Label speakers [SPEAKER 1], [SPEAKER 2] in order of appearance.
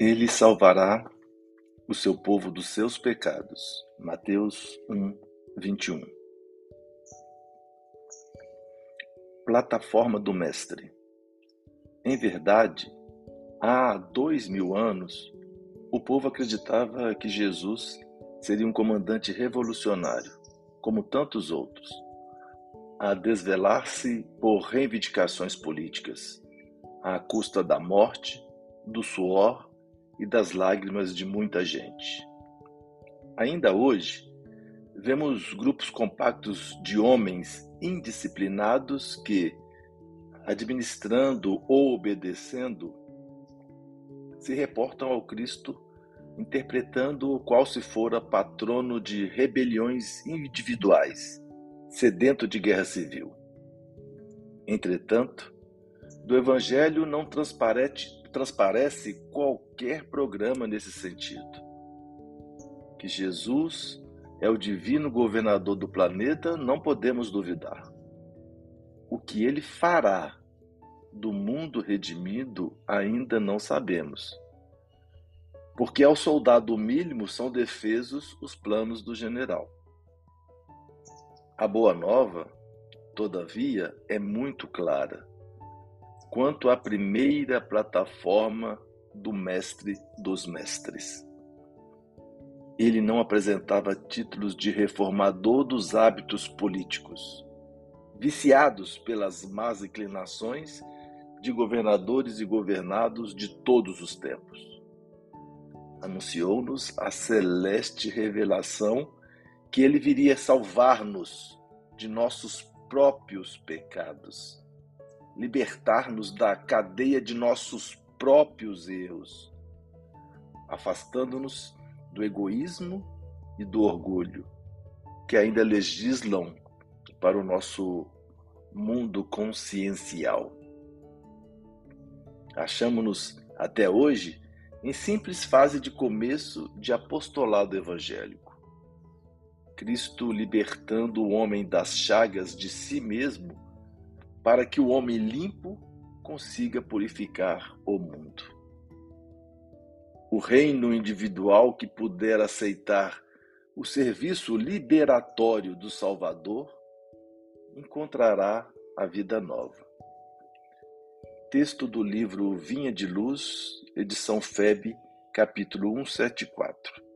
[SPEAKER 1] Ele salvará o seu povo dos seus pecados. Mateus 1, 21. Plataforma do Mestre. Em verdade, há dois mil anos, o povo acreditava que Jesus seria um comandante revolucionário, como tantos outros, a desvelar-se por reivindicações políticas, à custa da morte, do suor e das lágrimas de muita gente. Ainda hoje, vemos grupos compactos de homens indisciplinados que, administrando ou obedecendo, se reportam ao Cristo, interpretando o qual se fora patrono de rebeliões individuais, sedento de guerra civil. Entretanto, do Evangelho não transparece, transparece qualquer programa nesse sentido. Que Jesus é o divino governador do planeta, não podemos duvidar. O que ele fará do mundo redimido ainda não sabemos. Porque ao soldado mínimo são defesos os planos do general. A boa nova, todavia, é muito clara quanto à primeira plataforma do Mestre dos Mestres. Ele não apresentava títulos de reformador dos hábitos políticos, viciados pelas más inclinações de governadores e governados de todos os tempos. Anunciou-nos a celeste revelação que ele viria salvar-nos de nossos próprios pecados libertar-nos da cadeia de nossos próprios erros, afastando-nos do egoísmo e do orgulho que ainda legislam para o nosso mundo consciencial. Achamos-nos até hoje em simples fase de começo de apostolado evangélico. Cristo libertando o homem das chagas de si mesmo para que o homem limpo consiga purificar o mundo. O reino individual que puder aceitar o serviço liberatório do Salvador encontrará a vida nova. Texto do livro Vinha de Luz, edição FEB, capítulo 174.